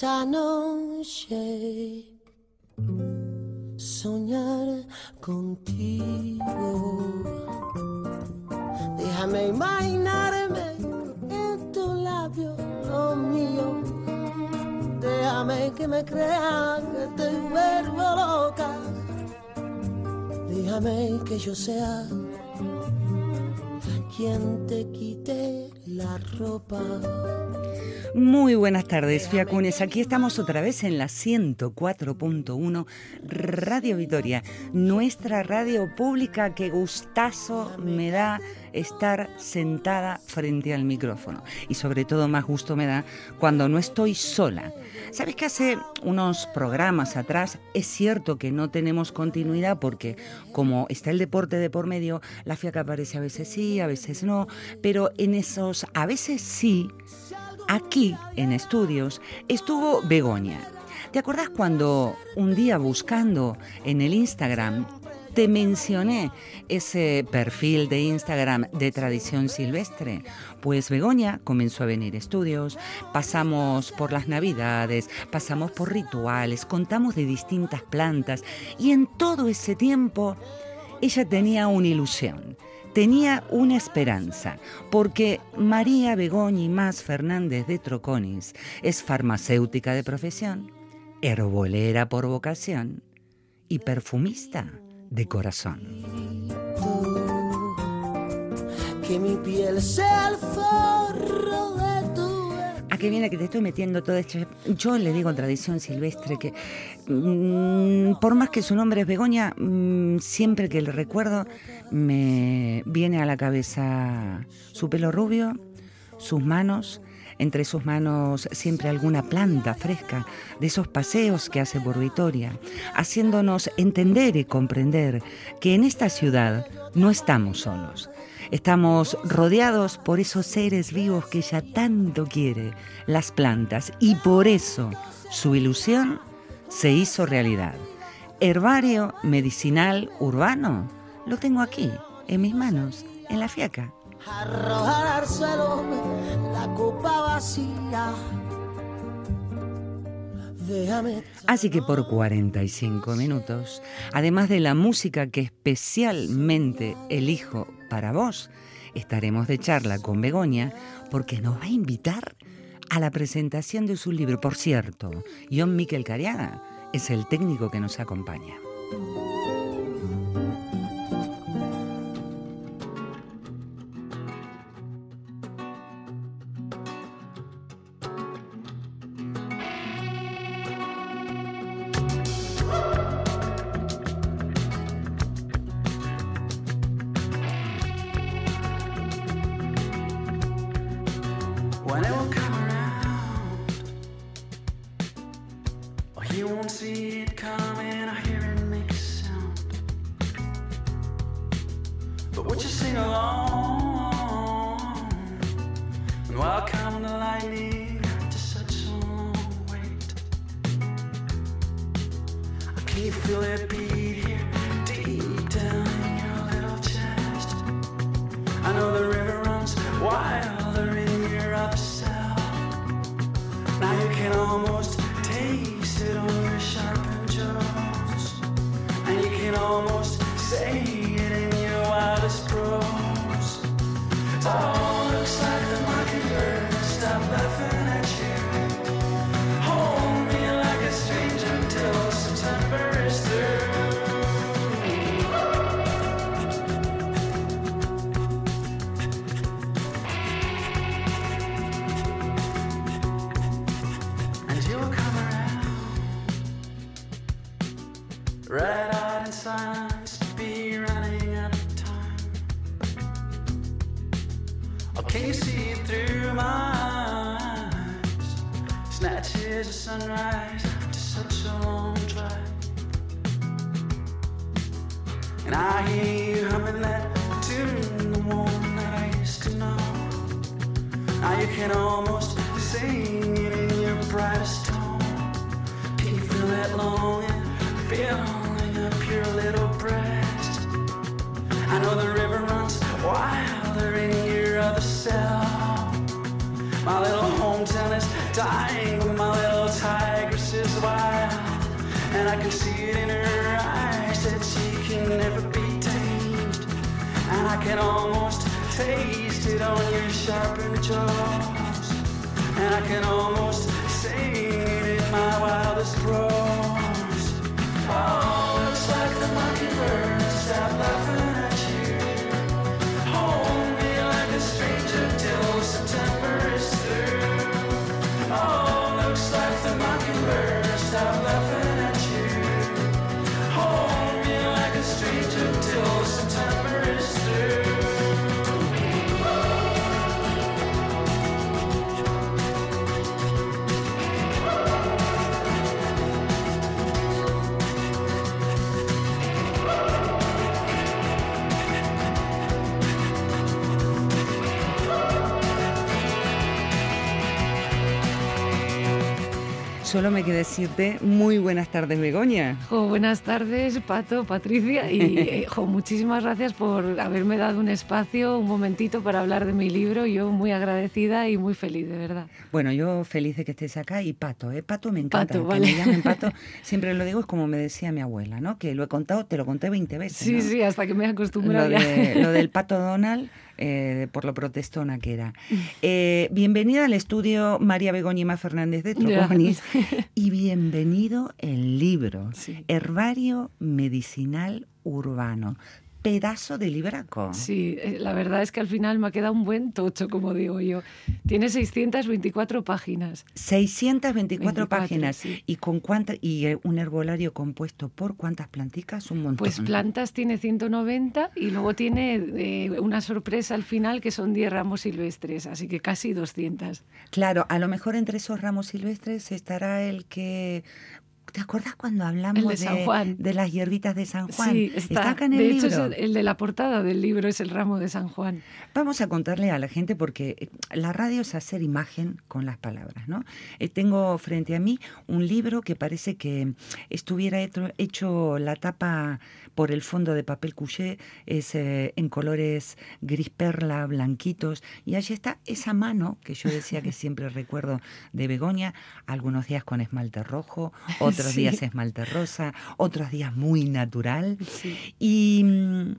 Esta noche soñar contigo. Déjame imaginarme en tu labio lo mío. Déjame que me crean que te vuelvo loca. Déjame que yo sea quien te quite la ropa. Muy buenas tardes, Fiacunes. Aquí estamos otra vez en la 104.1 Radio Vitoria, nuestra radio pública. Qué gustazo me da estar sentada frente al micrófono. Y sobre todo más gusto me da cuando no estoy sola. ¿Sabes que hace unos programas atrás es cierto que no tenemos continuidad porque como está el deporte de por medio, la fiaca aparece a veces sí, a veces no, pero en esos a veces sí, aquí en estudios estuvo Begoña. ¿Te acuerdas cuando un día buscando en el Instagram te mencioné ese perfil de Instagram de tradición silvestre. Pues Begoña comenzó a venir estudios, pasamos por las navidades, pasamos por rituales, contamos de distintas plantas y en todo ese tiempo ella tenía una ilusión tenía una esperanza, porque María Begoña y Más Fernández de Troconis es farmacéutica de profesión, herbolera por vocación y perfumista de corazón. Que mi piel el forro de tu... ¿A qué viene que te estoy metiendo todo esto? Yo le digo tradición silvestre que, mm, por más que su nombre es Begoña, mm, siempre que le recuerdo me viene a la cabeza su pelo rubio, sus manos, entre sus manos siempre alguna planta fresca, de esos paseos que hace por Vitoria, haciéndonos entender y comprender que en esta ciudad no estamos solos. Estamos rodeados por esos seres vivos que ella tanto quiere, las plantas, y por eso su ilusión se hizo realidad. Herbario medicinal urbano, lo tengo aquí, en mis manos, en la fiaca arrojar al la copa vacía. Así que por 45 minutos, además de la música que especialmente elijo para vos, estaremos de charla con Begoña porque nos va a invitar a la presentación de su libro. Por cierto, John Miquel Cariaga es el técnico que nos acompaña. Red eyed and silence, to be running out of time. Oh, can you see it through my eyes? Snatches of sunrise to such a long drive. And I hear you humming that tune, the one that I used to know. Now you can almost sing it in your brightest tone. Can you feel that longing? Feel breast. I know the river runs wilder in your other self. My little hometown is dying, but my little tigress is wild. And I can see it in her eyes that she can never be tamed. And I can almost taste it on your sharpened jaws. And I can almost sing it in my wildest prose. Oh like the mockingbird stopped laughing Solo me queda decirte muy buenas tardes, Begoña. Jo, buenas tardes, Pato, Patricia, y eh, jo, muchísimas gracias por haberme dado un espacio, un momentito para hablar de mi libro. Yo muy agradecida y muy feliz, de verdad. Bueno, yo feliz de que estés acá y Pato, ¿eh? Pato me encanta. Pato, que vale. me llamen Pato, siempre lo digo, es como me decía mi abuela, ¿no? Que lo he contado, te lo conté 20 veces. Sí, ¿no? sí, hasta que me he acostumbrado Lo, de- lo del Pato Donald, eh, por lo protestona que era. Eh, bienvenida al estudio María Begoña Fernández de. Troconis y bienvenido el libro Sí. Herbario Medicinal Urbano. Pedazo de libraco. Sí, eh, la verdad es que al final me ha quedado un buen tocho, como digo yo. Tiene 624 páginas. 624 24, páginas. sí. ¿Y con cuánta, y eh, un herbolario compuesto por cuántas planticas? Un montón. Pues plantas tiene 190 y luego tiene eh, una sorpresa al final que son 10 ramos silvestres, así que casi 200. Claro, a lo mejor entre esos ramos silvestres estará el que... ¿Te acuerdas cuando hablamos de San Juan. de las hierbitas de San Juan? Sí, está. acá en el de hecho, libro. es el, el de la portada del libro es el ramo de San Juan. Vamos a contarle a la gente porque eh, la radio es hacer imagen con las palabras, ¿no? Eh, tengo frente a mí un libro que parece que estuviera hecho, hecho la tapa por el fondo de papel couché, es eh, en colores gris perla, blanquitos, y allí está esa mano que yo decía que siempre recuerdo de Begoña, algunos días con esmalte rojo, otros Sí. días esmalte rosa, otros días muy natural. Sí. Y mm,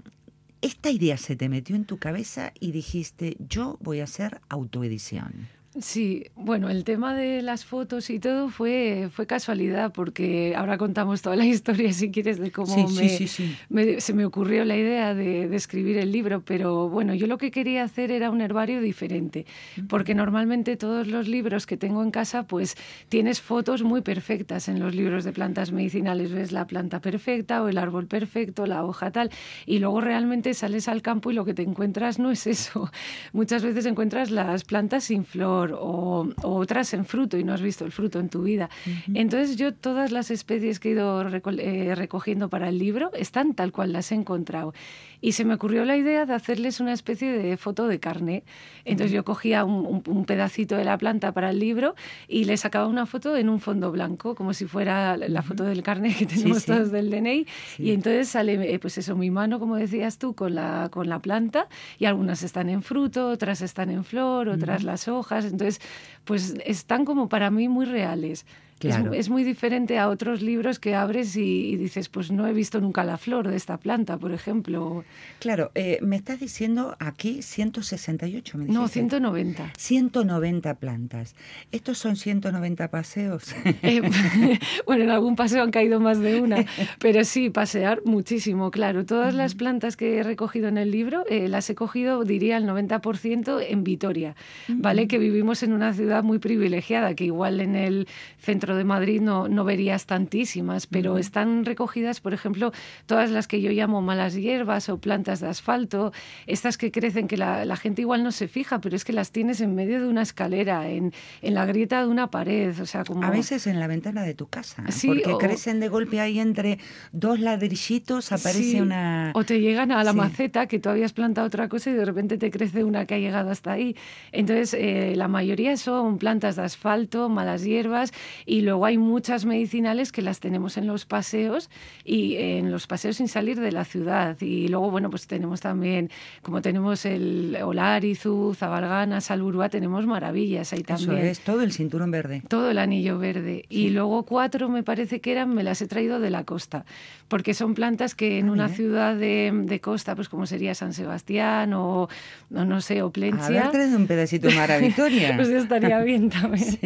esta idea se te metió en tu cabeza y dijiste, yo voy a hacer autoedición. Sí, bueno, el tema de las fotos y todo fue, fue casualidad, porque ahora contamos toda la historia, si quieres, de cómo Sí, me, sí, sí, sí. me- se me ocurrió la idea de, de escribir el libro, pero bueno, yo lo que quería hacer era un herbario diferente, porque normalmente todos los libros que tengo en casa, pues tienes fotos muy perfectas en los libros de plantas medicinales, ves la planta perfecta o el árbol perfecto, la hoja tal, y luego realmente sales al campo y lo que te encuentras no es eso. Muchas veces encuentras las plantas sin flor o, o otras en fruto y no has visto el fruto en tu vida. Entonces yo todas las especies que he ido reco- eh, recogiendo para el libro están tal cual las he encontrado. Y se me ocurrió la idea de hacerles una especie de foto de carne. Entonces yo cogía un, un- un pedacito de la planta para el libro y le sacaba una foto en un fondo blanco, como si fuera la foto del carne que tenemos sí. todos del DNI. Sí. Y entonces sale, eh, pues eso, mi mano, como decías tú, con la, con la planta, y algunas están en fruto, otras están en flor, otras las hojas. Entonces, pues están como para mí muy reales. Es- Claro. Es, muy diferente a otros libros que abres y, y dices, pues no he visto nunca la flor de esta planta, por ejemplo. Claro, eh, me estás diciendo aquí 168, me dijiste. No, 190. 190 plantas. ¿Estos son 190 paseos? Eh, bueno, en algún paseo han caído más de una, pero sí, pasear muchísimo, claro. Todas las plantas que he recogido en el libro eh, las he cogido, diría, el 90% en Vitoria, ¿vale? Que vivimos en una ciudad muy privilegiada, que igual en el centro de Madrid no, no verías tantísimas, pero están recogidas, por ejemplo, todas las que yo llamo malas hierbas o plantas de asfalto, estas que crecen que la, la gente igual no se fija, pero es que las tienes en medio de una escalera, en, en la grieta de una pared, o sea, como... A veces en la ventana de tu casa, Sí, porque o- crecen de golpe ahí entre dos ladrillitos, aparece Sí, una... O te llegan a la Sí. maceta que tú habías plantado otra cosa y de repente te crece una que ha llegado hasta ahí. Entonces, eh, la mayoría son plantas de asfalto, malas hierbas y Y luego hay muchas medicinales que las tenemos en los paseos y en los paseos sin salir de la ciudad. Y luego, bueno, pues tenemos también, como tenemos el Olarizu, Zabalgana, Salburúa, tenemos maravillas ahí también. Eso es, todo el cinturón verde. Todo el anillo verde. Y luego cuatro me parece que eran, me las he traído de la costa, porque son plantas que en Ah, una ciudad de, de costa, pues como sería San Sebastián o, no, no sé, o Plencia. Haber traído un pedacito de Mara Victoria. Pues estaría bien también.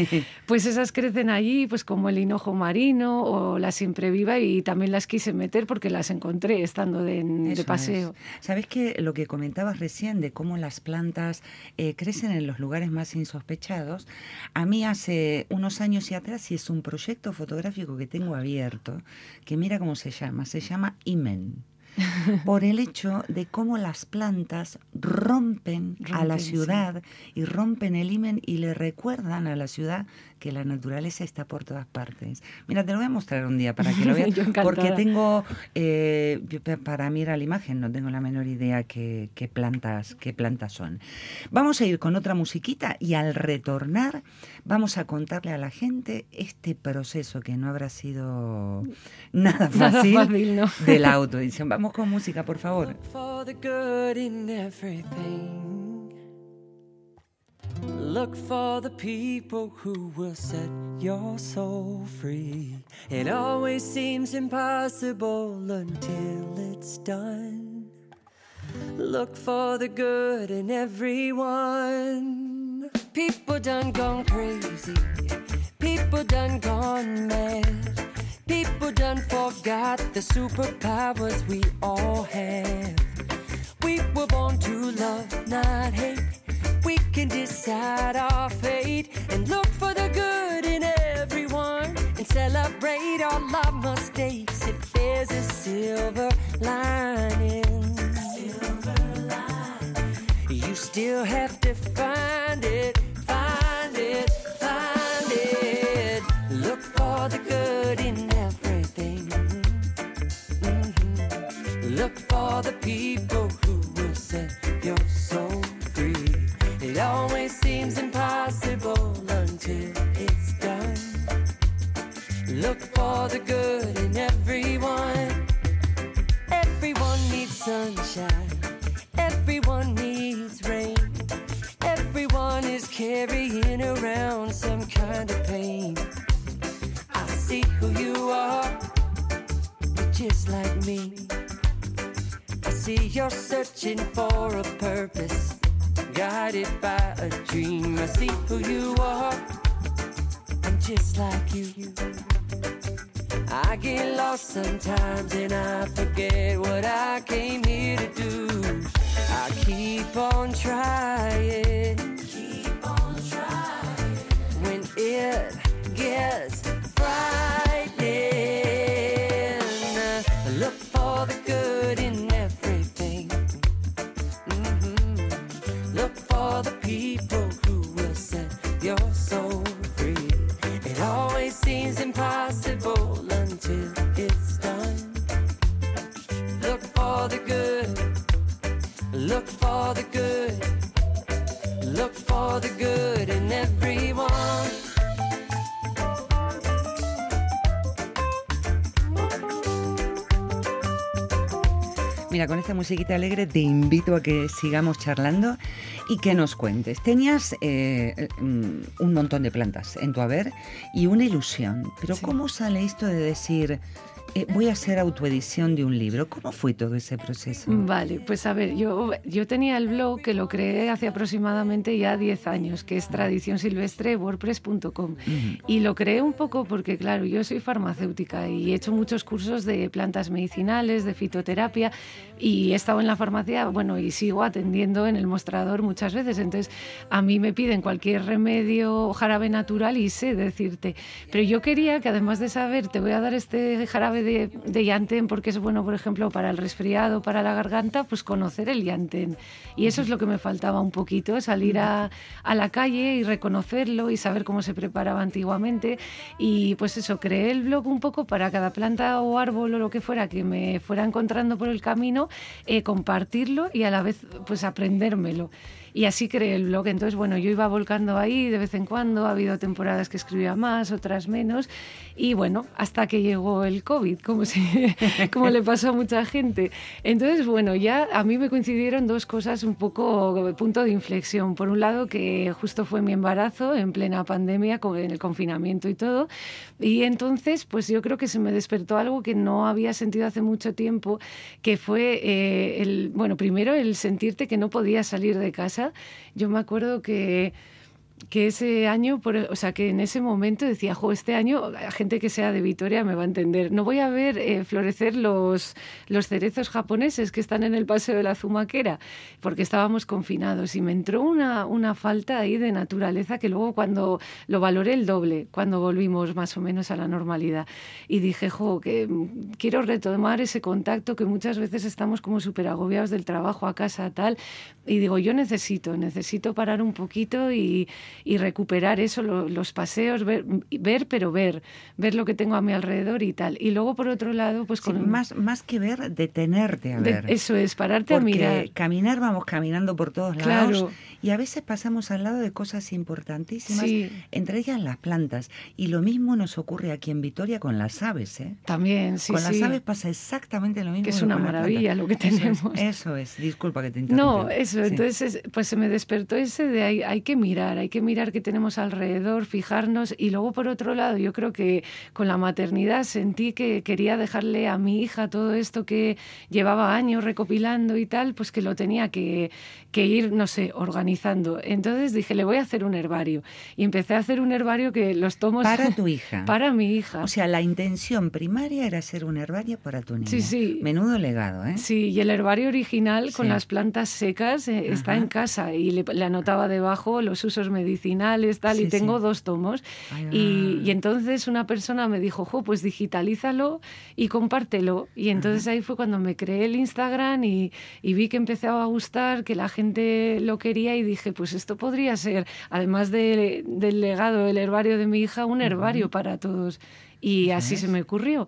Pues esas crecen allí, pues como el hinojo marino o la siempre viva y también las quise meter porque las encontré estando de, de paseo. es. ¿Sabes que lo que comentabas recién de cómo las plantas eh, crecen en los lugares más insospechados? A mí hace unos años y atrás, y es un proyecto fotográfico que tengo abierto, que mira cómo se llama, se llama Imen. Por el hecho de cómo las plantas rompen, a la sí. ciudad y rompen el imen y le recuerdan a la ciudad que la naturaleza está por todas partes. Mira, te lo voy a mostrar un día para que lo veas. Porque tengo, eh, para mirar la imagen no tengo la menor idea qué, qué plantas, qué plantas son. Vamos a ir con otra musiquita y al retornar vamos a contarle a la gente este proceso que no habrá sido nada Nada fácil, fácil, ¿no? de la autoedición. Vamos con música, por favor. Look for the people who will set your soul free. It always seems impossible until it's done. Look for the good in everyone. People done gone crazy. People done gone mad. People done forgot the superpowers we all have. We were born to love, not hate. We can decide our fate and look set your soul free. It always seems impossible until it's done. Look for the good. Look for the good. Look for the good in everyone. Mira, con esta musiquita alegre te invito a que sigamos charlando y que nos cuentes. Tenías eh, mm, un montón de plantas en tu haber y una ilusión, pero Sí. ¿cómo sale esto de decir, eh, voy a hacer autoedición de un libro? ¿Cómo fue todo ese proceso? Vale, pues a ver, yo, yo tenía el blog que lo creé hace aproximadamente ya 10 años, que es tradicionsilvestre.wordpress.com. Y lo creé un poco porque, claro, yo soy farmacéutica y he hecho muchos cursos de plantas medicinales, de fitoterapia, y he estado en la farmacia, bueno, y sigo atendiendo en el mostrador muchas veces. Entonces, a mí me piden cualquier remedio jarabe natural y sé decirte. Pero yo quería que además de saber, te voy a dar este jarabe de, de llantén porque es bueno, por ejemplo, para el resfriado, para la garganta, pues conocer el llantén. Y eso es lo que me faltaba un poquito, salir a, la calle y reconocerlo y saber cómo se preparaba antiguamente. Y pues eso, creé el blog un poco para cada planta o árbol o lo que fuera que me fuera encontrando por el camino, eh, compartirlo y a la vez pues aprendérmelo. Y así creé el blog. Entonces, bueno, yo iba volcando ahí de vez en cuando. Ha habido temporadas que escribía más, otras menos. Y bueno, hasta que llegó el COVID, como, como le pasó a mucha gente. Entonces, bueno, ya a mí me coincidieron dos cosas un poco punto de inflexión. Por un lado, que justo fue mi embarazo en plena pandemia, con el confinamiento y todo. Y entonces, pues yo creo que se me despertó algo que no había sentido hace mucho tiempo, que fue, eh, el, bueno, primero el sentirte que no podías salir de casa yo me acuerdo que que ese año, o sea, que en ese momento decía, jo, este año, la gente que sea de Vitoria me va a entender. No voy a ver eh, florecer los, los cerezos japoneses que están en el Paseo de la Zumaquera, porque estábamos confinados y me entró una, una falta ahí de naturaleza que luego cuando lo valoré el doble, cuando volvimos más o menos a la normalidad. Y dije, jo, que quiero retomar ese contacto que muchas veces estamos como súper agobiados del trabajo a casa, tal. Y digo, yo necesito, necesito parar un poquito y y recuperar eso, los paseos, ver, ver, pero ver, ver lo que tengo a mi alrededor y tal. Y luego, por otro lado, pues con... más, más que ver, detenerte a ver. eso es, pararte a mirar. caminar, vamos caminando por todos lados. Y a veces pasamos al lado de cosas importantísimas, entre ellas las plantas. Y lo mismo nos ocurre aquí en Vitoria con las aves, ¿eh? También, sí, Con las aves pasa exactamente lo mismo. Que es una maravilla lo que tenemos. Eso es, disculpa que te interrumpa. No, eso, entonces pues se me despertó ese de ahí, hay que mirar, hay que mirar qué tenemos alrededor, fijarnos y luego por otro lado yo creo que con la maternidad sentí que quería dejarle a mi hija todo esto que llevaba años recopilando y tal, pues que lo tenía que, que ir, no sé, organizando. Entonces dije, le voy a hacer un herbario y empecé a hacer un herbario que los tomos... Para tu hija. para mi hija. O sea, la intención primaria era hacer un herbario para tu niña. Sí, sí. Menudo legado, ¿eh? Sí, y el herbario original con las plantas secas eh, está en casa y le, le anotaba debajo los usos medicinales tal, y tengo dos tomos. y, entonces una persona me dijo, jo, pues digitalízalo y compártelo. Y entonces ahí fue cuando me creé el Instagram y, vi que empezaba a gustar, que la gente lo quería y dije, pues esto podría ser, además del legado, el herbario de mi hija, un herbario para todos. Y así se me ocurrió.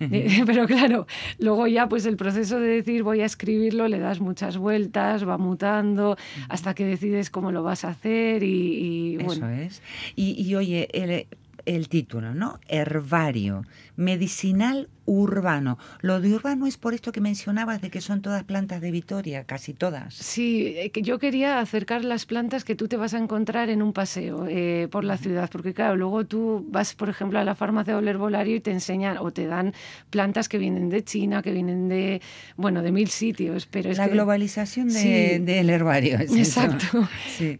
Pero claro, luego ya pues el proceso de decir voy a escribirlo, le das muchas vueltas, va mutando, hasta que decides cómo lo vas a hacer y, Eso es. Y, y oye, el, el título, ¿no? Herbario, medicinal urbano. Lo de urbano es por esto que mencionabas de que son todas plantas de Vitoria, casi todas. Sí, eh, yo quería acercar las plantas que tú te vas a encontrar en un paseo eh, por la ciudad, porque claro, luego tú vas, por ejemplo, a la farmacia o herbolario y te enseñan o te dan plantas que vienen de China, que vienen de, bueno, de mil sitios. Pero es la globalización del herbario. Exacto.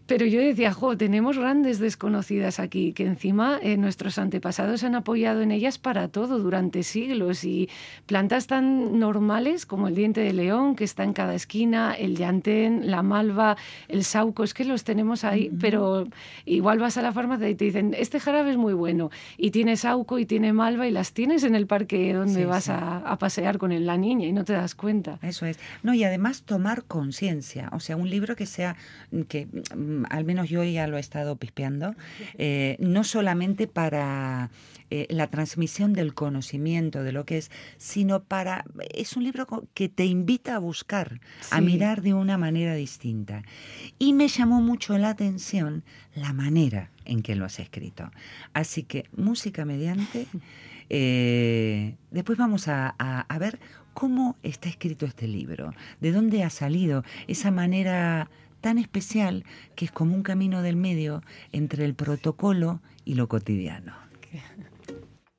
Pero yo decía, jo, tenemos grandes desconocidas aquí, que encima eh, nuestros antepasados han apoyado en ellas para todo durante siglos y plantas tan normales como el diente de león, que está en cada esquina, el llantén, la malva, el sauco, es que los tenemos ahí, pero igual vas a la farmacia y te dicen, este jarabe es muy bueno, y tiene sauco y tiene malva y las tienes en el parque donde vas A, pasear con la niña y no te das cuenta. Eso es. No, y además tomar conciencia, o sea, un libro que sea, que mm, al menos yo ya lo he estado pispeando, eh, no solamente para eh, la transmisión del conocimiento, de lo que es, sino para... Es un libro que te invita a buscar, a mirar de una manera distinta. Y me llamó mucho la atención la manera en que lo has escrito. Así que, música mediante, eh, después vamos a, a ver cómo está escrito este libro, de dónde ha salido esa manera tan especial que es como un camino del medio entre el protocolo y lo cotidiano.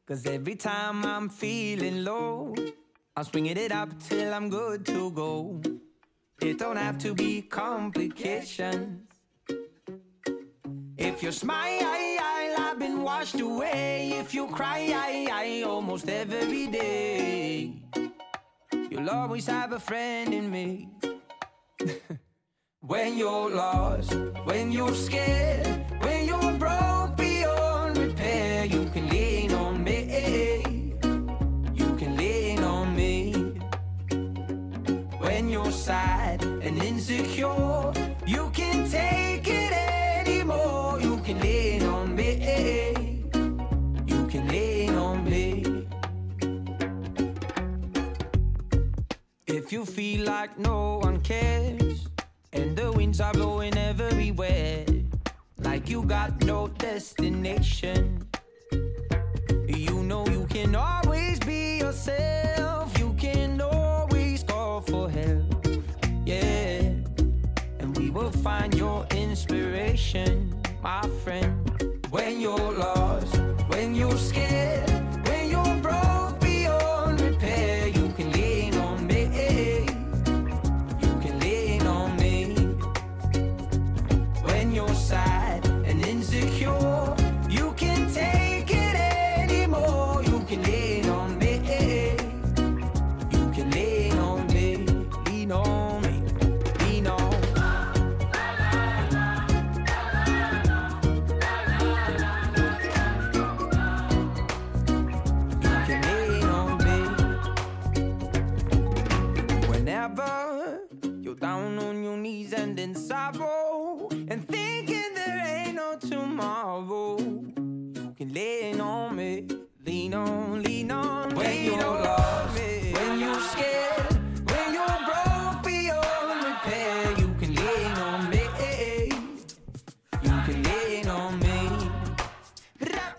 Cause every time I'm feeling low, I'm swinging it up till I'm good to go. It don't have to be complications. If you smile, I've been washed away. If you cry, I, I almost every day. You'll always have a friend in me. when you're lost, when you're scared, when you're broke beyond repair, you can You can take it anymore. You can lean on me. You can lean on me. If you feel like no one cares, and the winds are blowing everywhere, like you got no destination, you know you can always be yourself. Find your inspiration, my friend. When you're lost, when you're scared, you're down on your knees and in sorrow and thinking there ain't no tomorrow, you can lean on me, lean on, lean on. When you're lost, when you're scared, when you're broke beyond repair, you can lean on me, you can lean on me.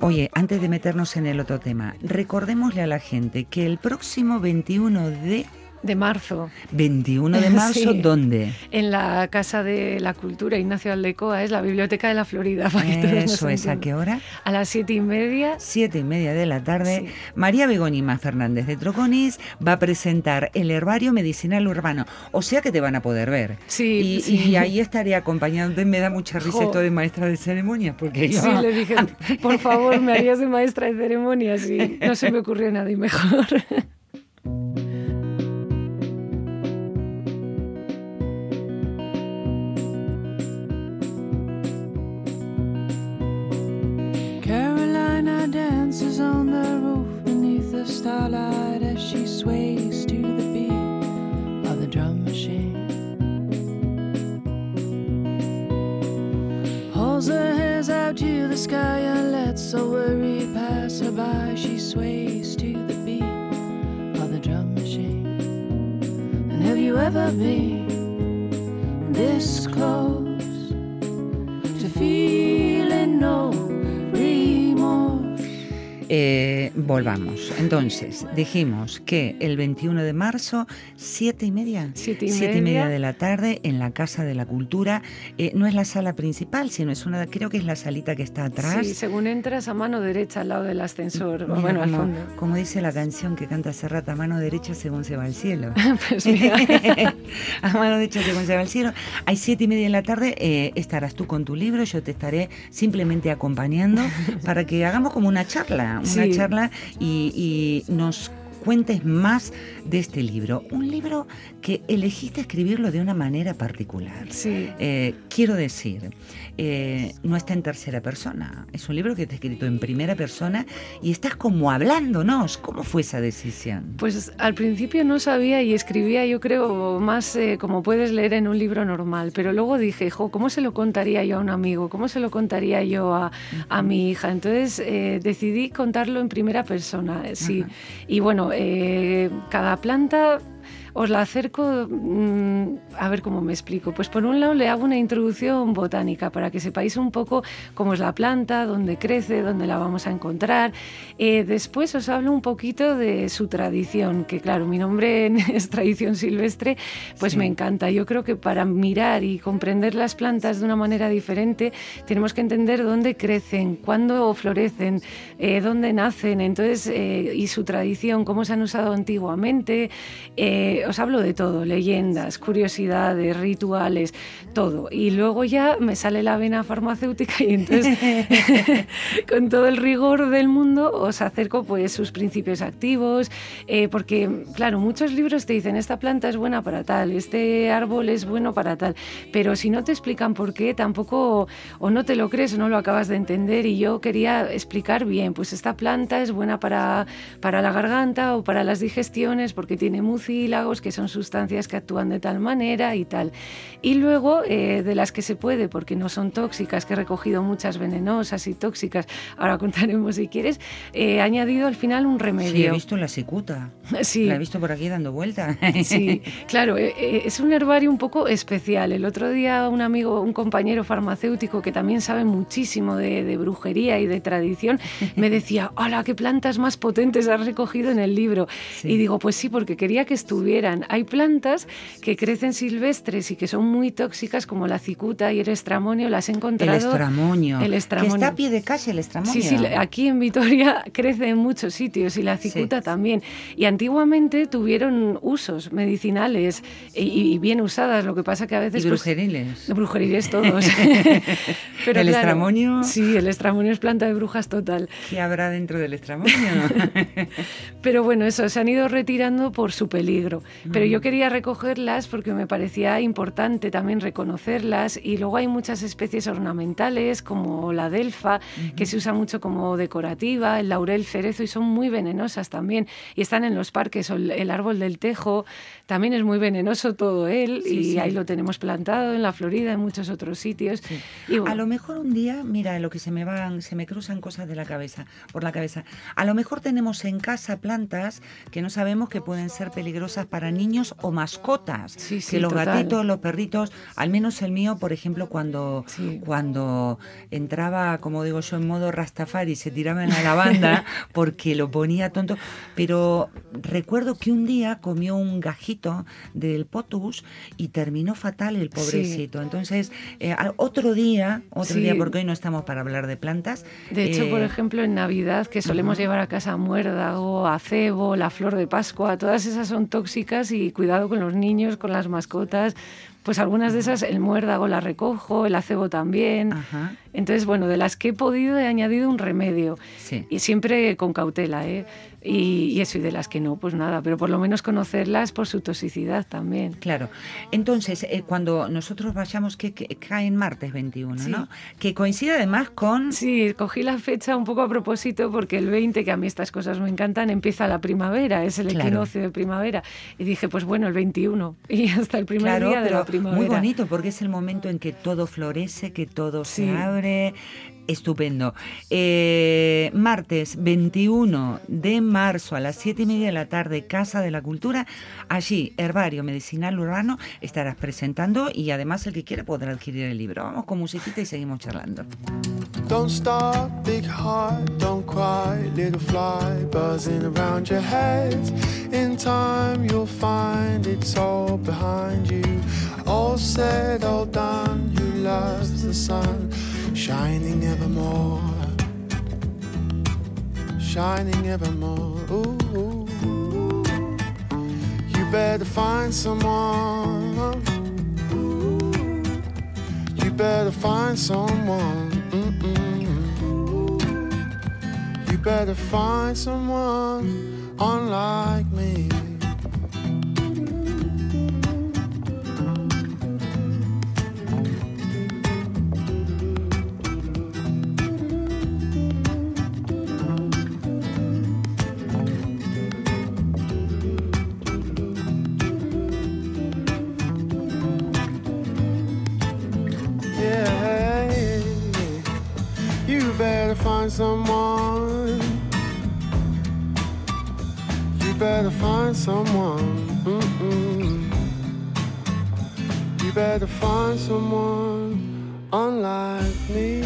Oye, antes de meternos en el otro tema, recordémosle a la gente que el próximo 21 de De marzo. 21 de marzo, Sí. ¿dónde? En la Casa de la Cultura Ignacio Aldecoa, es la Biblioteca de la Florida. para que Eso es, ¿a qué hora? A las siete y media. Siete y media de la tarde, Sí. María Begonima Fernández de Troconis va a presentar el herbario medicinal urbano. O sea que te van a poder ver. Sí, y, sí. y ahí estaré acompañándote. Me da mucha risa Jo. esto de maestra de ceremonias, porque yo... Sí, le dije, por favor, me harías de maestra de ceremonias y no se me ocurrió nadie mejor. Carolina dances on the roof beneath the starlight as she sways to the beat of the drum machine. Holds her hands out to the sky and lets a worried passerby. She sways to the beat of the drum machine. And have you ever been this close? to feeling e volvamos. Entonces, dijimos que el 21 de marzo, siete y media, Siete y siete media. de la tarde, en la Casa de la Cultura, eh, no es la sala principal, sino es una, creo que es la salita que está atrás. Sí, según entras a mano derecha al lado del ascensor, Mira, bueno, al como, fondo. como dice la canción que canta Serrata, a mano derecha según se va al cielo. Pues a mano derecha según se va al cielo. Hay siete y media de la tarde, eh, estarás tú con tu libro, yo te estaré simplemente acompañando para que hagamos como una charla, una Sí. charla y, y nos cuentes más de este libro. Un libro que elegiste escribirlo de una manera particular. sí. Eh, quiero decir, eh, no está en tercera persona. Es un libro que está escrito en primera persona y estás como hablándonos. ¿Cómo fue esa decisión? Pues al principio no sabía y escribía, yo creo, más eh, como puedes leer en un libro normal, pero luego dije, jo, ¿cómo se lo contaría yo a un amigo? ¿Cómo se lo contaría yo a, a mi hija? Entonces eh, decidí contarlo en primera persona, sí. Y bueno, cada planta os la acerco, mm, a ver cómo me explico. Pues por un lado le hago una introducción botánica para que sepáis un poco cómo es la planta, dónde crece, dónde la vamos a encontrar. Eh, después os hablo un poquito de su tradición, que claro, mi nombre es tradición silvestre, pues Sí. me encanta. Yo creo que para mirar y comprender las plantas de una manera diferente tenemos que entender dónde crecen, cuándo florecen, eh, dónde nacen, entonces eh, y su tradición, cómo se han usado antiguamente. Eh, os hablo de todo, leyendas, curiosidades, rituales, todo. Y luego ya me sale la vena farmacéutica y entonces con todo el rigor del mundo os acerco pues sus principios activos, eh, porque claro, muchos libros te dicen esta planta es buena para tal, este árbol es bueno para tal, pero si no te explican por qué, tampoco o no te lo crees o no lo acabas de entender y yo quería explicar bien, pues esta planta es buena para, para la garganta o para las digestiones porque tiene mucin mucílagos, que son sustancias que actúan de tal manera y tal. Y luego, eh, de las que se puede, porque no son tóxicas, que he recogido muchas venenosas y tóxicas, ahora contaremos si quieres, he añadido al final un remedio. Sí, he visto la cicuta. Sí. La he visto por aquí dando vueltas. Sí, claro, eh, eh, es un herbario un poco especial. El otro día un amigo, un compañero farmacéutico que también sabe muchísimo de, de brujería y de tradición, me decía, hola, qué plantas más potentes has recogido en el libro. Sí. Y digo, pues sí, porque quería que Hay plantas que crecen silvestres y que son muy tóxicas, como la cicuta y el estramonio, las he El encontrado. El Que estramonio. está a pie de calle el estramoño. Sí, sí, aquí en Vitoria crece en muchos sitios y la cicuta también. Y antiguamente tuvieron usos medicinales y, y bien usadas, lo que pasa que a veces... Y pues, brujeriles. brujeriles todos. Pero ¿El claro, estramonio? Sí, el estramonio es planta de brujas total. ¿Qué habrá dentro del estramoño? Pero bueno, eso, se han ido retirando por su peligro. Pero yo quería recogerlas porque me parecía importante también reconocerlas. Y luego hay muchas especies ornamentales, como la delfa, que se usa mucho como decorativa, el laurel cerezo, y son muy venenosas también. Y están en los parques, o el, árbol del tejo, también es muy venenoso todo él. Sí, y sí. ahí lo tenemos plantado en la Florida, en muchos otros sitios. Y bueno, A lo mejor un día, mira, lo que se me van, se me cruzan cosas de la cabeza, por la cabeza. A lo mejor tenemos en casa plantas que no sabemos que pueden ser peligrosas para niños o mascotas. Sí, sí, que los total. gatitos, los perritos, al menos el mío, por ejemplo, cuando, Sí. cuando entraba, como digo yo, en modo Rastafari, se tiraba en la lavanda porque lo ponía tonto. Pero recuerdo que un día comió un gajito del potus y terminó fatal el pobrecito. Entonces, eh, otro día, otro día, porque hoy no estamos para hablar de plantas. De hecho, eh, por ejemplo, en Navidad, que solemos llevar a casa muérdago, acebo, la flor de Pascua, todas esas son tóxicas y cuidado con los niños, con las mascotas. Pues algunas de esas, el muérdago la recojo, el acebo también. Entonces, bueno, de las que he podido he añadido un remedio. Sí. Y siempre con cautela, ¿eh? Y, y eso, y de las que no, pues nada, pero por lo menos conocerlas por su toxicidad también. Claro. Entonces, eh, cuando nosotros vayamos, que, que cae en martes 21, Sí. ¿no? Que coincide además con... Sí, cogí la fecha un poco a propósito porque el 20, que a mí estas cosas me encantan, empieza la primavera, es el Claro. equinoccio de primavera. Y dije, pues bueno, el 21 y hasta el primer Claro, día de la primavera. muy bonito porque es el momento en que todo florece, que todo Sí. se abre. Estupendo. Eh, martes 21 de marzo a las 7 y media de la tarde, Casa de la Cultura. Allí, Herbario Medicinal Urbano, estarás presentando y además el que quiera podrá adquirir el libro. Vamos con musiquita y seguimos charlando. Don't stop, big heart, don't cry, little fly buzzing around your head. In time, you'll find it's all behind you. All said, all done, you loves the sun, shining evermore, shining evermore. Ooh, ooh, ooh. You better find someone. You better find someone. You better find someone unlike me. Someone. You better find someone. Mm-mm. You better find someone unlike me.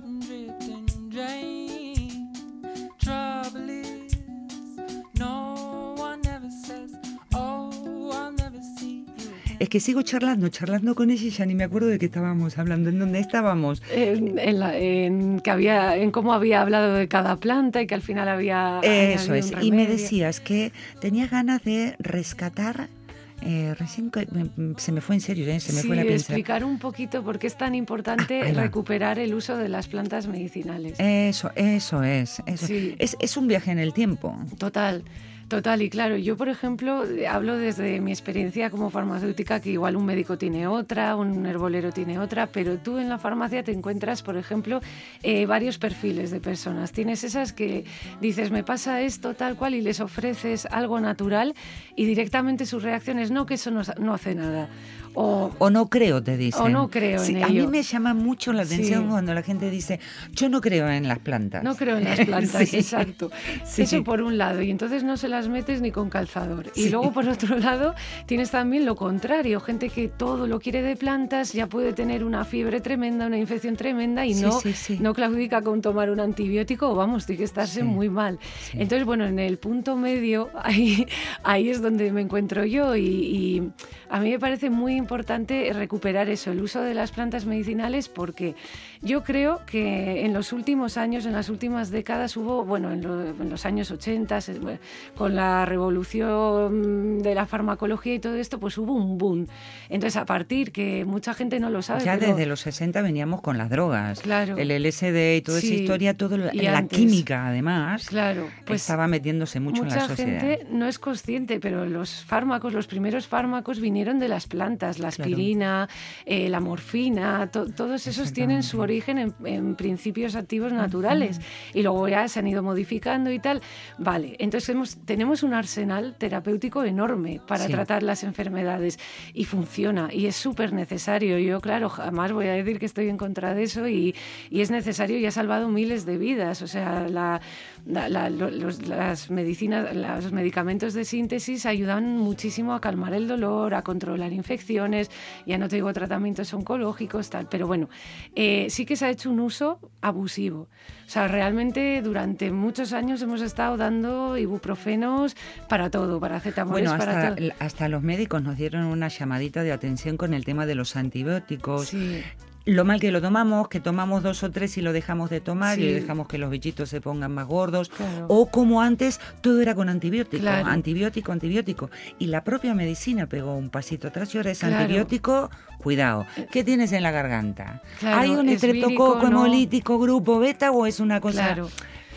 drifting. Trouble is, no one ever says, oh, I'll never see. Es que sigo charlando, charlando con ella y ya ni me acuerdo de qué estábamos hablando, en dónde estábamos. En, en, la, en que había, en cómo había hablado de cada planta y que al final había. Eso había es. Y me decías que tenías ganas de rescatar eh, recién se me fue en serio, ¿eh? se me sí, fue la pinza. explicar un poquito por qué es tan importante Ah, recuperar el uso de las plantas medicinales. Eso, eso es. Eso. Sí. Es, es un viaje en el tiempo. Total, total. Y claro, yo, por ejemplo, eh, hablo desde mi experiencia como farmacéutica, que igual un médico tiene otra, un herbolero tiene otra, pero tú en la farmacia te encuentras, por ejemplo, eh, varios perfiles de personas. Tienes esas que dices, me pasa esto tal cual, y les ofreces algo natural y directamente su reacción es, no, que eso no, no hace nada. O, O no creo, te dicen. O no creo Sí, en A mí me llama mucho la atención Sí. cuando la gente dice, yo no creo en las plantas. No creo en las plantas, Sí. exacto. Eso por un lado, y entonces no se las metes ni con calzador. Y luego por otro lado tienes también lo contrario, gente que todo lo quiere de plantas, ya puede tener una fiebre tremenda, una infección tremenda y no, no claudica con tomar un antibiótico, o vamos, tiene que estarse muy mal. Entonces, bueno, en el punto medio, ahí, ahí es donde me encuentro yo y, y a mí me parece muy importante recuperar eso, el uso de las plantas medicinales, porque yo creo que en los últimos años, en las últimas décadas, hubo, bueno, en, lo- en los años 80, se- bueno, con la revolución de la farmacología y todo esto, pues hubo un boom. Entonces, a partir que mucha gente no lo sabe, Ya pero- desde los 60 veníamos con las drogas. Claro. El LSD y toda esa Sí. historia, todo la, química además, Claro, pues estaba metiéndose mucho en Mucha la sociedad. gente no es consciente, pero los fármacos, los primeros fármacos vinieron de las plantas, la Claro. aspirina, eh, la morfina, to- todos esos tienen su origen en, en principios activos naturales y luego ya se han ido modificando y tal. Vale, entonces hemos- tenemos un arsenal terapéutico enorme para Sí. tratar las enfermedades y funciona y es súper necesario. Yo, claro, jamás voy a decir que estoy en contra de eso y, y es necesario y ha salvado miles de vidas. O sea, la- la- la- lo- los, las medicinas, los medicamentos de síntesis ayudan muchísimo a calmar el dolor, a controlar infecciones, ya no te digo tratamientos oncológicos, tal, pero bueno, eh, sí que se ha hecho un uso abusivo. O sea, realmente durante muchos años hemos estado dando ibuprofenos para todo, para Bueno, para hasta, todo. hasta los médicos nos dieron una llamadita de atención con el tema de los antibióticos. Sí. Lo mal que lo tomamos, que tomamos dos o tres y lo dejamos de tomar y dejamos que los bichitos se pongan más gordos. Claro. O como antes, todo era con antibiótico, Claro. antibiótico, antibiótico. Y la propia medicina pegó un pasito atrás y ahora es Claro. Eh, antibiótico, cuidado. ¿Qué tienes en la garganta? ¿Hay un es estreptococo no. hemolítico grupo beta o es una cosa...?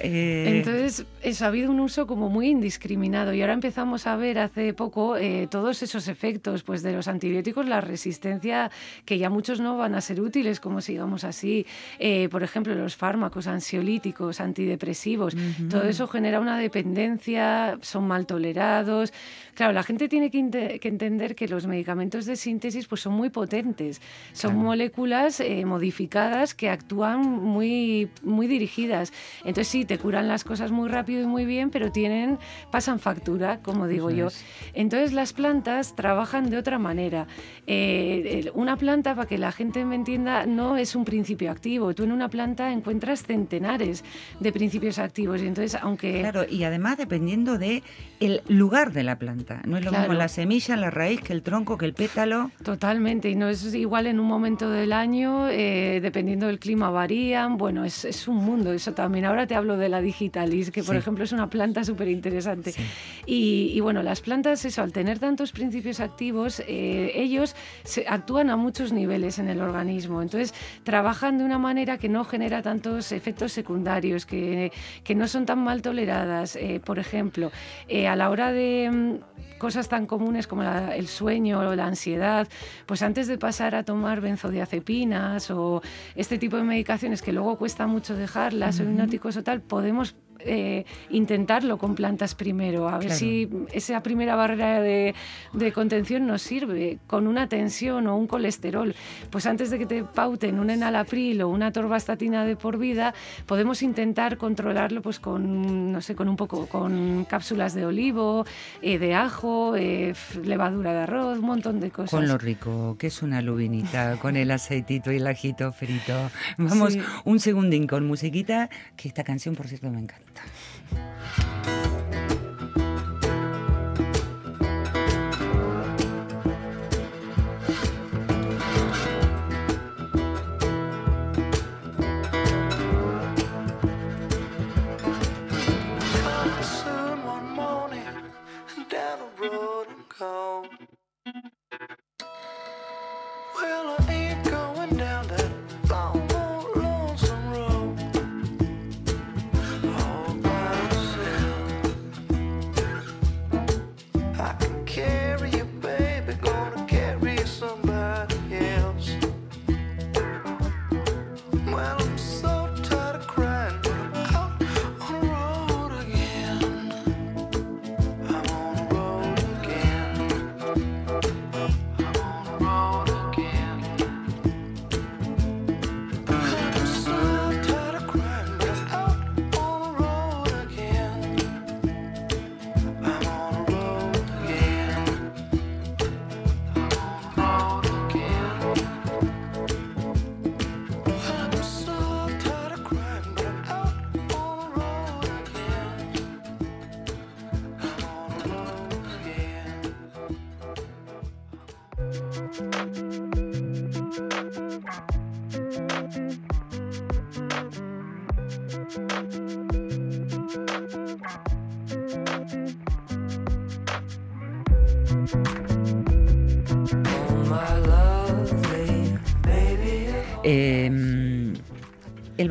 Eh, Entonces, eso ha habido un uso como muy indiscriminado y ahora empezamos a ver hace poco eh, todos esos efectos pues de los antibióticos, la resistencia que ya muchos no van a ser útiles como sigamos así. Eh, por ejemplo, los fármacos ansiolíticos, antidepresivos, todo eso genera una dependencia, son mal tolerados. Claro, la gente tiene que, que entender que los medicamentos de síntesis pues son muy potentes, son Claro. moléculas eh, modificadas que actúan muy, muy dirigidas. Entonces sí, te curan las cosas muy rápido y muy bien, pero tienen, pasan factura, como digo yo. es. Entonces las plantas trabajan de otra manera. Eh, una planta, para que la gente me entienda, no es un principio activo. Tú en una planta encuentras centenares de principios activos y entonces aunque... Claro, y además dependiendo de el lugar de la planta. No es lo Claro. mismo la semilla, la raíz, que el tronco, que el pétalo. Totalmente, y no es igual en un momento del año, eh, dependiendo del clima varían, bueno, es, es un mundo, eso también. Ahora te hablo de la digitalis, que por Sí. ejemplo es una planta súper interesante. Sí. Y, y, bueno, las plantas, eso, al tener tantos principios activos, eh, ellos se- actúan a muchos niveles en el organismo, entonces trabajan de una manera que no genera tantos efectos secundarios, que, que no son tan mal toleradas. Eh, por ejemplo, eh, a la hora de mm, cosas tan comunes como la- el sueño o la ansiedad, pues antes de pasar a tomar benzodiazepinas o este tipo de medicaciones que luego cuesta mucho dejarlas o hipnóticos o tal, podemos eh, intentarlo con plantas primero, a ver Claro. si esa primera barrera de, de contención nos sirve con una tensión o un colesterol. Pues antes de que te pauten un enalapril o una torvastatina de por vida, podemos intentar controlarlo pues con, no sé, con un poco, con cápsulas de olivo, eh, de ajo, eh, levadura de arroz, un montón de cosas. Con lo rico, que es una lubinita, con el aceitito y el ajito frito. Vamos, Sí. un segundín con musiquita, que esta canción, por cierto, me encanta. Привет!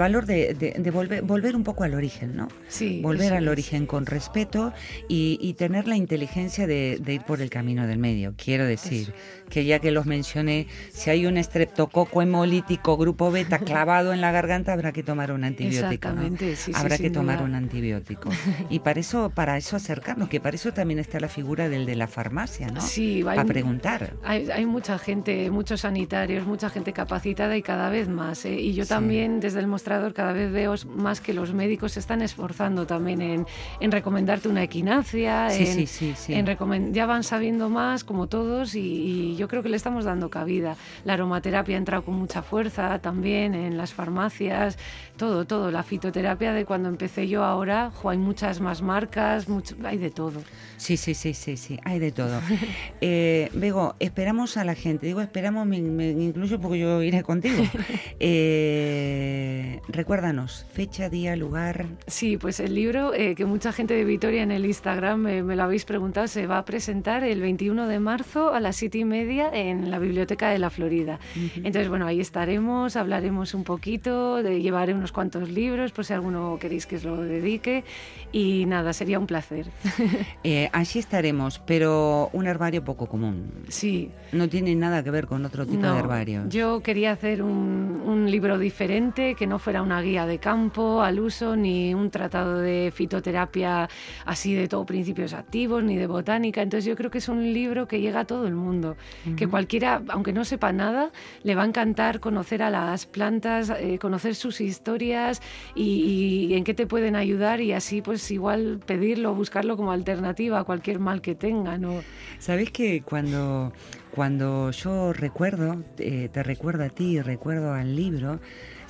Valor de, de- de volver, volver un poco al origen, ¿no? Sí, Volver al es. origen con respeto y, y tener la inteligencia de, de ir por el camino del medio. Quiero decir que ya que los mencioné, si hay un estreptococo hemolítico grupo beta clavado en la garganta, habrá que tomar un antibiótico. ¿no? Exactamente, sí, sí, habrá que tomar duda. un antibiótico. Y para eso, para eso acercarnos, que para eso también está la figura del de la farmacia, ¿no? Sí, hay un- preguntar. Hay, hay mucha gente, muchos sanitarios, mucha gente capacitada y cada vez más. ¿eh? Y yo Sí. también desde el mostrador cada vez veo más que los médicos se están esforzando también en, en recomendarte una equinacia, Sí, en, sí, en ya van sabiendo más como todos y, y yo creo que le estamos dando cabida. La aromaterapia ha entrado con mucha fuerza también en las farmacias, todo, todo. La fitoterapia de cuando empecé yo ahora, jo, hay muchas más marcas, mucho- hay de todo. Sí, sí, sí, sí, sí, hay de todo. Eh, Bego, esperamos a la gente. Digo, esperamos, me, me incluyo porque yo iré contigo. Eh, recuérdanos, fecha, día, lugar. Sí, pues el libro eh, que mucha gente de Vitoria en el Instagram eh, me lo habéis preguntado se va a presentar el 21 de marzo a las siete y media en la Biblioteca de la Florida. Entonces, bueno, ahí estaremos, hablaremos un poquito, de, llevaré unos cuantos libros por si alguno queréis que os lo dedique y nada, sería un placer. Eh, allí estaremos, pero un herbario poco común. sí. No tiene nada que ver con otro tipo No, de herbario. Yo quería hacer un, un libro diferente, que no fuera una guía de campo al uso, ni un tratado de fitoterapia así de todo principios activos, ni de botánica. Entonces yo creo que es un libro que llega a todo el mundo, que cualquiera, aunque no sepa nada, le va a encantar conocer a las plantas, eh, conocer sus historias y, y en qué te pueden ayudar y así pues igual pedirlo, buscarlo como alternativa a cualquier mal que tengan. ¿no? ¿Sabes que cuando, cuando yo recuerdo, eh, te recuerdo a ti recuerdo al libro,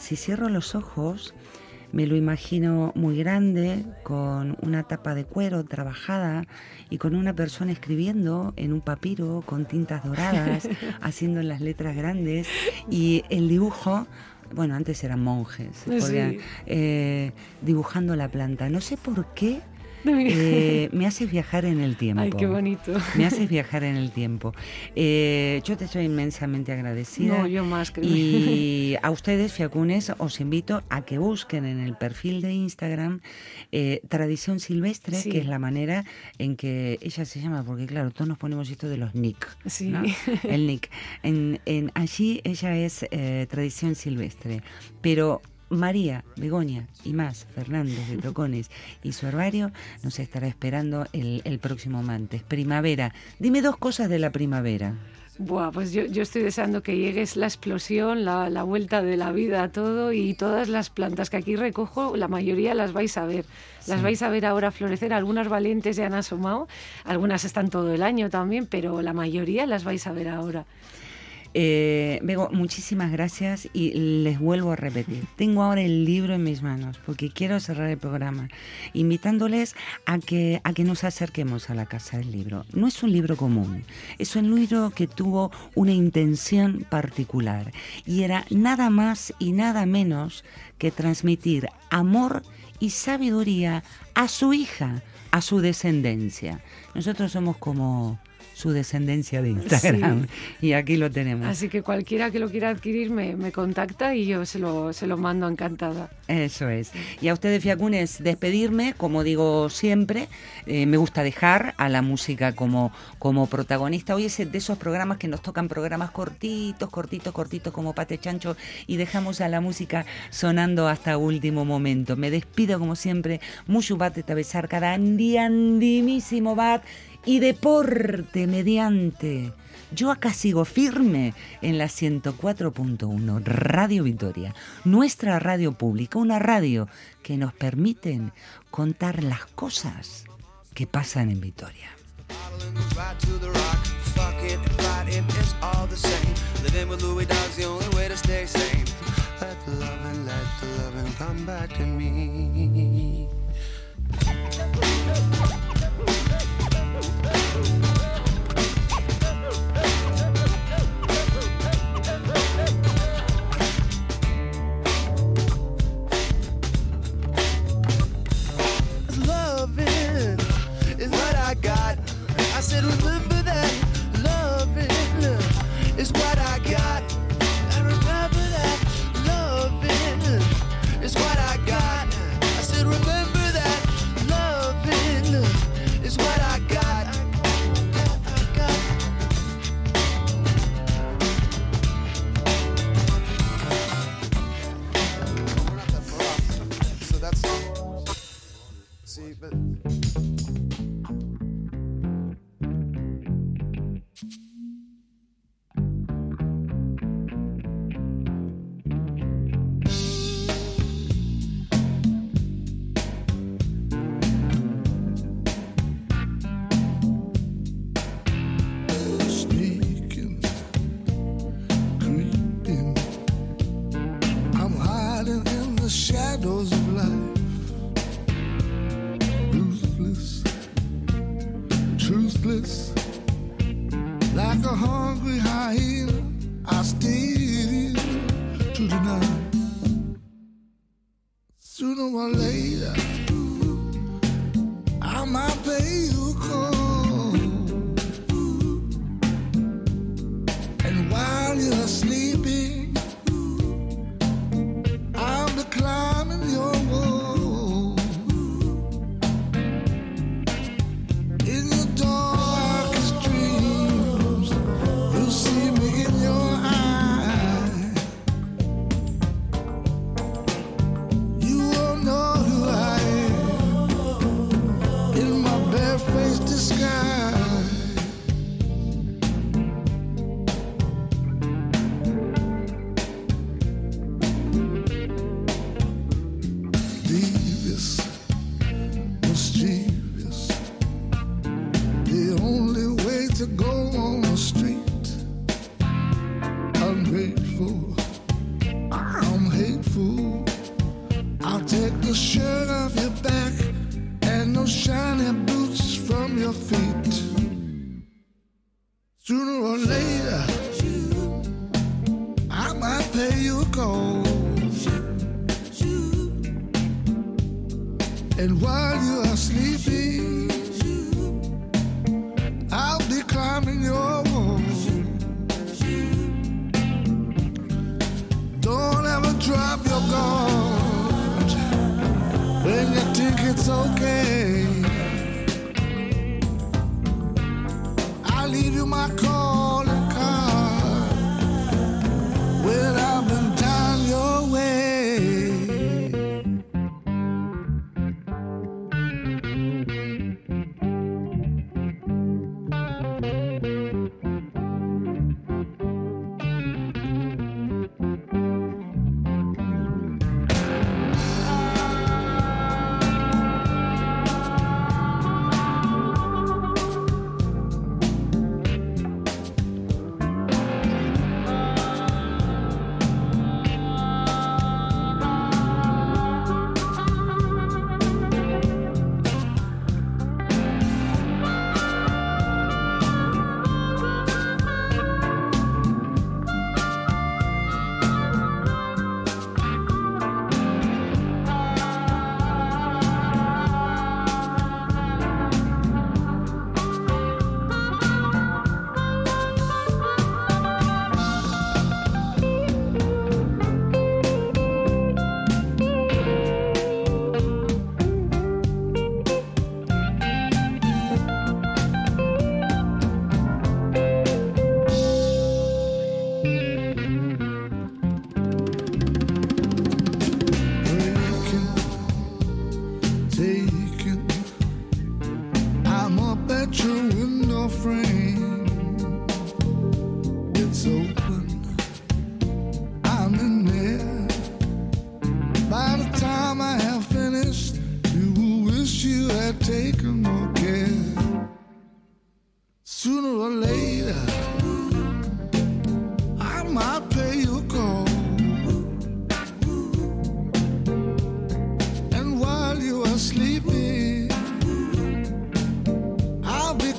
si cierro los ojos, me lo imagino muy grande, con una tapa de cuero trabajada y con una persona escribiendo en un papiro con tintas doradas, haciendo las letras grandes y el dibujo. Bueno, antes eran monjes, Sí. podían, eh, dibujando la planta. No sé por qué eh, me haces viajar en el tiempo. Ay, qué bonito. Me haces viajar en el tiempo. Eh, yo te estoy inmensamente agradecida. No, yo más, créeme. Y a ustedes, Fiacunes, os invito a que busquen en el perfil de Instagram eh, Tradición Silvestre, Sí. que es la manera en que ella se llama, porque claro, todos nos ponemos esto de los nick. Sí. ¿no? El nick. En, en- allí ella es Tradición Silvestre. Pero María, Begoña y más, Fernández de Tocones y su herbario nos estará esperando el, el próximo martes. Primavera. Dime dos cosas de la primavera. Buah, pues yo, yo estoy deseando que llegue la explosión, la, la vuelta de la vida a todo y todas las plantas que aquí recojo, la mayoría las vais a ver. Las vais a ver ahora florecer. Algunas valientes ya han asomado, algunas están todo el año también, pero la mayoría las vais a ver ahora. Eh, Bego, muchísimas gracias y les vuelvo a repetir. Tengo ahora el libro en mis manos porque quiero cerrar el programa invitándoles a que, a que nos acerquemos a la Casa del Libro. No es un libro común, es un libro que tuvo una intención particular y era nada más y nada menos que transmitir amor y sabiduría a su hija, a su descendencia. Nosotros somos como su descendencia de Instagram. Y aquí lo tenemos. Así que cualquiera que lo quiera adquirir me, me contacta y yo se lo, se lo mando encantada. Eso es. Y a ustedes, Fiacunes, despedirme, como digo siempre, eh, me gusta dejar a la música como, como protagonista. Hoy es de esos programas que nos tocan programas cortitos, cortitos, cortitos, como Pate Chancho, y dejamos a la música sonando hasta último momento. Me despido, como siempre, mucho bate tabezar cada andiandimísimo bat y deporte mediante. Yo acá sigo firme en la 104.1 Radio Victoria, nuestra radio pública, una radio que nos permite contar las cosas que pasan en Vitoria. I said, remember that. Loving is what I got. sky.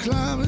I'll